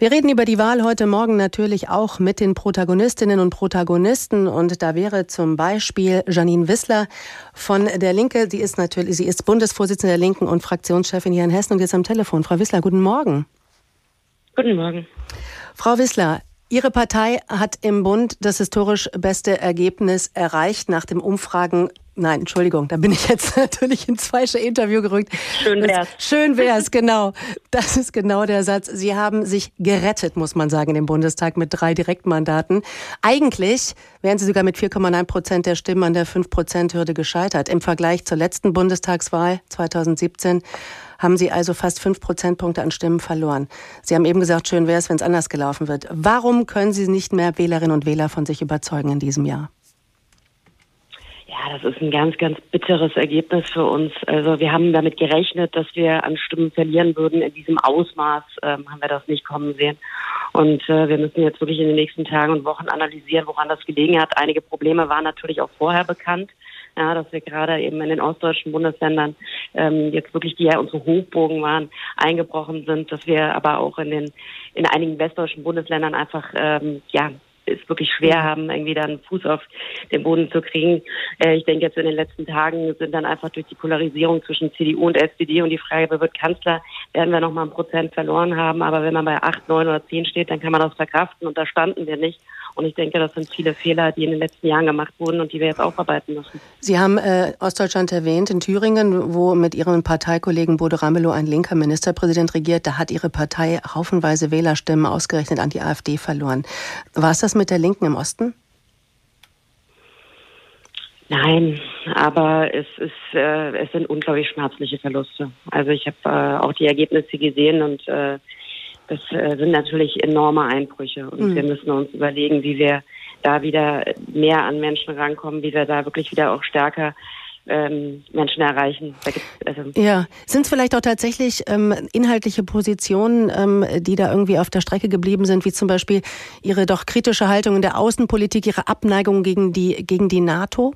Wir reden über die Wahl heute Morgen natürlich auch mit den Protagonistinnen und Protagonisten. Und da wäre zum Beispiel Janine Wissler von der Linke. Sie ist natürlich, sie ist Bundesvorsitzende der Linken und Fraktionschefin hier in Hessen und jetzt am Telefon. Frau Wissler, guten Morgen. Guten Morgen. Frau Wissler, Ihre Partei hat im Bund das historisch beste Ergebnis erreicht nach dem Umfragen. Nein, Entschuldigung, da bin ich jetzt natürlich ins falsche Interview gerückt. Schön wär's. Schön wär's, genau. Das ist genau der Satz. Sie haben sich gerettet, muss man sagen, im Bundestag mit drei Direktmandaten. Eigentlich wären Sie sogar mit 4,9 Prozent der Stimmen an der 5-Prozent-Hürde gescheitert. Im Vergleich zur letzten Bundestagswahl 2017 haben Sie also fast fünf Prozentpunkte an Stimmen verloren. Sie haben eben gesagt, schön wäre es, wenn es anders gelaufen wird. Warum können Sie nicht mehr Wählerinnen und Wähler von sich überzeugen in diesem Jahr? Ja, das ist ein ganz, ganz bitteres Ergebnis für uns. Also wir haben damit gerechnet, dass wir an Stimmen verlieren würden. In diesem Ausmaß ähm, haben wir das nicht kommen sehen. Und äh, wir müssen jetzt wirklich in den nächsten Tagen und Wochen analysieren, woran das gelegen hat. Einige Probleme waren natürlich auch vorher bekannt ja, dass wir gerade eben in den ostdeutschen Bundesländern ähm, jetzt wirklich, die ja unsere Hochburgen waren, eingebrochen sind, dass wir aber auch in den in einigen westdeutschen Bundesländern einfach ähm, ja es wirklich schwer haben, irgendwie dann Fuß auf den Boden zu kriegen. Äh, ich denke, jetzt in den letzten Tagen sind dann einfach durch die Polarisierung zwischen CDU und SPD und die Frage, wer wird Kanzler, werden wir noch mal ein Prozent verloren haben. Aber wenn man bei acht, neun oder zehn steht, dann kann man das verkraften und da standen wir nicht. Und ich denke, das sind viele Fehler, die in den letzten Jahren gemacht wurden und die wir jetzt aufarbeiten müssen. Sie haben äh, Ostdeutschland erwähnt, in Thüringen, wo mit Ihrem Parteikollegen Bodo Ramelow ein linker Ministerpräsident regiert. Da hat Ihre Partei haufenweise Wählerstimmen ausgerechnet an die AfD verloren. War es das mit der Linken im Osten? Nein, aber es ist äh, es sind unglaublich schmerzliche Verluste. Also ich habe äh, auch die Ergebnisse gesehen und äh, das äh, sind natürlich enorme Einbrüche und mhm. wir müssen uns überlegen, wie wir da wieder mehr an Menschen rankommen, wie wir da wirklich wieder auch stärker ähm, Menschen erreichen. Also ja, sind es vielleicht auch tatsächlich ähm, inhaltliche Positionen, ähm, die da irgendwie auf der Strecke geblieben sind, wie zum Beispiel Ihre doch kritische Haltung in der Außenpolitik, Ihre Abneigung gegen die, gegen die NATO?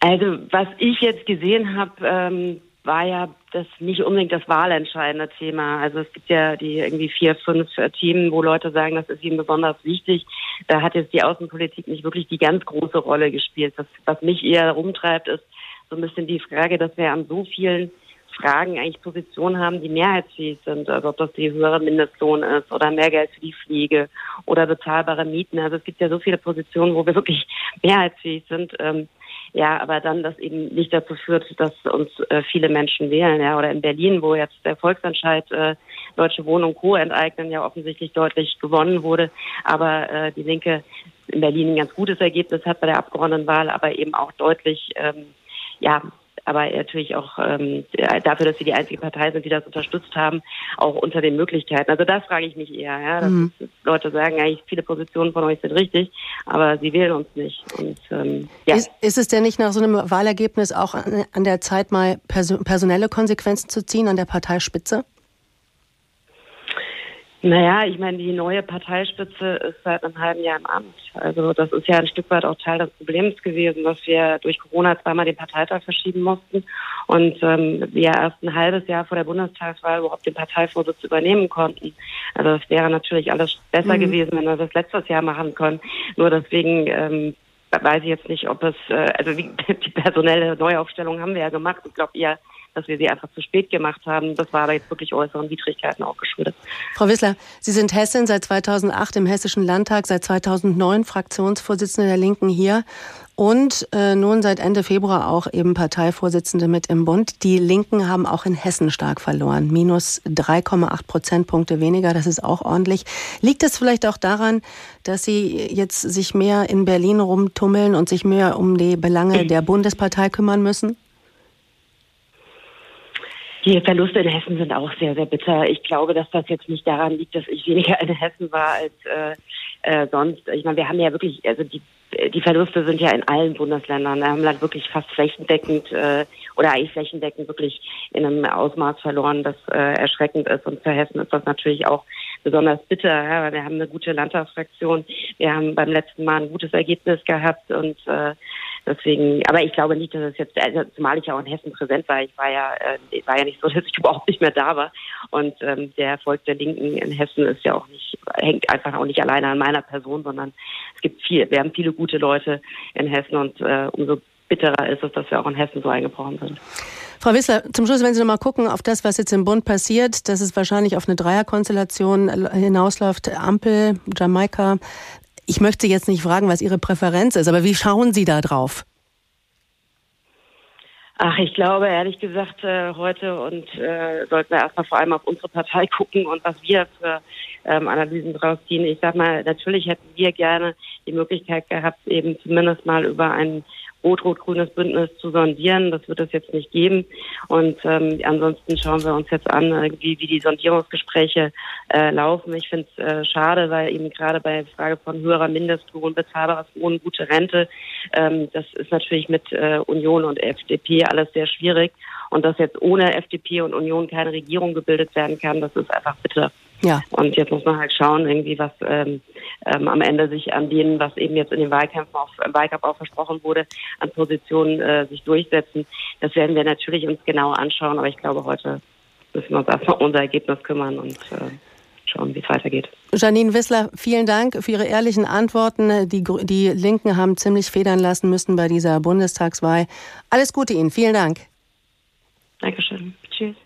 Also was ich jetzt gesehen habe, ähm, war ja das nicht unbedingt das wahlentscheidende Thema. Also es gibt ja die irgendwie vier, fünf äh, Themen, wo Leute sagen, das ist ihnen besonders wichtig. Da hat jetzt die Außenpolitik nicht wirklich die ganz große Rolle gespielt. Das, was mich eher rumtreibt, ist so ein bisschen die Frage, dass wir an so vielen Fragen eigentlich Positionen haben, die mehrheitsfähig sind. Also ob das die höhere Mindestlohn ist oder mehr Geld für die Pflege oder bezahlbare Mieten. Also es gibt ja so viele Positionen, wo wir wirklich mehrheitsfähig sind. Ähm, ja, aber dann das eben nicht dazu führt, dass uns äh, viele Menschen wählen. Ja, oder in Berlin, wo jetzt der Volksentscheid äh, Deutsche Wohnung Co. enteignen ja offensichtlich deutlich gewonnen wurde, aber äh, die Linke in Berlin ein ganz gutes Ergebnis hat bei der Abgeordnetenwahl, aber eben auch deutlich ähm, ja, aber natürlich auch ähm, dafür, dass sie die einzige Partei sind, die das unterstützt haben, auch unter den Möglichkeiten. Also das frage ich mich eher. Ja? Mhm. Ist, Leute sagen eigentlich, viele Positionen von euch sind richtig, aber sie wählen uns nicht. Und, ähm, ja. ist, ist es denn nicht nach so einem Wahlergebnis auch an, an der Zeit, mal personelle Konsequenzen zu ziehen an der Parteispitze? Naja, ich meine, die neue Parteispitze ist seit einem halben Jahr im Amt. Also das ist ja ein Stück weit auch Teil des Problems gewesen, dass wir durch Corona zweimal den Parteitag verschieben mussten und ähm, wir erst ein halbes Jahr vor der Bundestagswahl überhaupt den Parteivorsitz übernehmen konnten. Also es wäre natürlich alles besser mhm. gewesen, wenn wir das letztes Jahr machen können. Nur deswegen ähm, weiß ich jetzt nicht, ob es, äh, also die, die personelle Neuaufstellung haben wir ja gemacht. Ich glaube, ihr dass wir sie einfach zu spät gemacht haben. Das war aber jetzt wirklich äußeren Widrigkeiten auch geschuldet. Frau Wissler, Sie sind Hessin seit 2008 im Hessischen Landtag, seit 2009 Fraktionsvorsitzende der Linken hier und äh, nun seit Ende Februar auch eben Parteivorsitzende mit im Bund. Die Linken haben auch in Hessen stark verloren. Minus 3,8 Prozentpunkte weniger, das ist auch ordentlich. Liegt es vielleicht auch daran, dass Sie jetzt sich mehr in Berlin rumtummeln und sich mehr um die Belange der Bundespartei kümmern müssen? Die Verluste in Hessen sind auch sehr, sehr bitter. Ich glaube, dass das jetzt nicht daran liegt, dass ich weniger in Hessen war als äh, äh, sonst. Ich meine, wir haben ja wirklich, also die, die Verluste sind ja in allen Bundesländern. Wir haben halt wirklich fast flächendeckend äh, oder eigentlich flächendeckend wirklich in einem Ausmaß verloren, das äh, erschreckend ist. Und für Hessen ist das natürlich auch besonders bitter. Ja, weil wir haben eine gute Landtagsfraktion. Wir haben beim letzten Mal ein gutes Ergebnis gehabt und äh, Deswegen, aber ich glaube nicht, dass es jetzt, also zumal ich ja auch in Hessen präsent war, ich war ja, äh, war ja nicht so, dass ich überhaupt nicht mehr da war. Und ähm, der Erfolg der Linken in Hessen ist ja auch nicht, hängt einfach auch nicht alleine an meiner Person, sondern es gibt viel, wir haben viele gute Leute in Hessen und äh, umso bitterer ist es, dass wir auch in Hessen so eingebrochen sind. Frau Wissler, zum Schluss, wenn Sie noch mal gucken auf das, was jetzt im Bund passiert, dass es wahrscheinlich auf eine Dreierkonstellation hinausläuft, Ampel, Jamaika. Ich möchte jetzt nicht fragen, was Ihre Präferenz ist, aber wie schauen Sie da drauf? Ach, ich glaube ehrlich gesagt äh, heute und äh, sollten wir erstmal vor allem auf unsere Partei gucken und was wir für ähm, Analysen draus ziehen. Ich sag mal, natürlich hätten wir gerne die Möglichkeit gehabt, eben zumindest mal über einen rot-rot-grünes Bündnis zu sondieren. Das wird es jetzt nicht geben. Und ähm, ansonsten schauen wir uns jetzt an, irgendwie, wie die Sondierungsgespräche äh, laufen. Ich finde es äh, schade, weil eben gerade bei der Frage von höherer Mindestlohn, bezahlbares Wohnen, gute Rente, ähm, das ist natürlich mit äh, Union und FDP alles sehr schwierig. Und dass jetzt ohne FDP und Union keine Regierung gebildet werden kann, das ist einfach bitter. Ja. Und jetzt muss man halt schauen, irgendwie, was ähm, ähm, am Ende sich an denen, was eben jetzt in den Wahlkämpfen auch, im Wahlkampf auch versprochen wurde, an Positionen äh, sich durchsetzen. Das werden wir natürlich uns genau anschauen, aber ich glaube, heute müssen wir uns erstmal um unser Ergebnis kümmern und äh, schauen, wie es weitergeht. Janine Wissler, vielen Dank für Ihre ehrlichen Antworten. Die, die Linken haben ziemlich federn lassen müssen bei dieser Bundestagswahl. Alles Gute Ihnen. Vielen Dank. Dankeschön. Tschüss.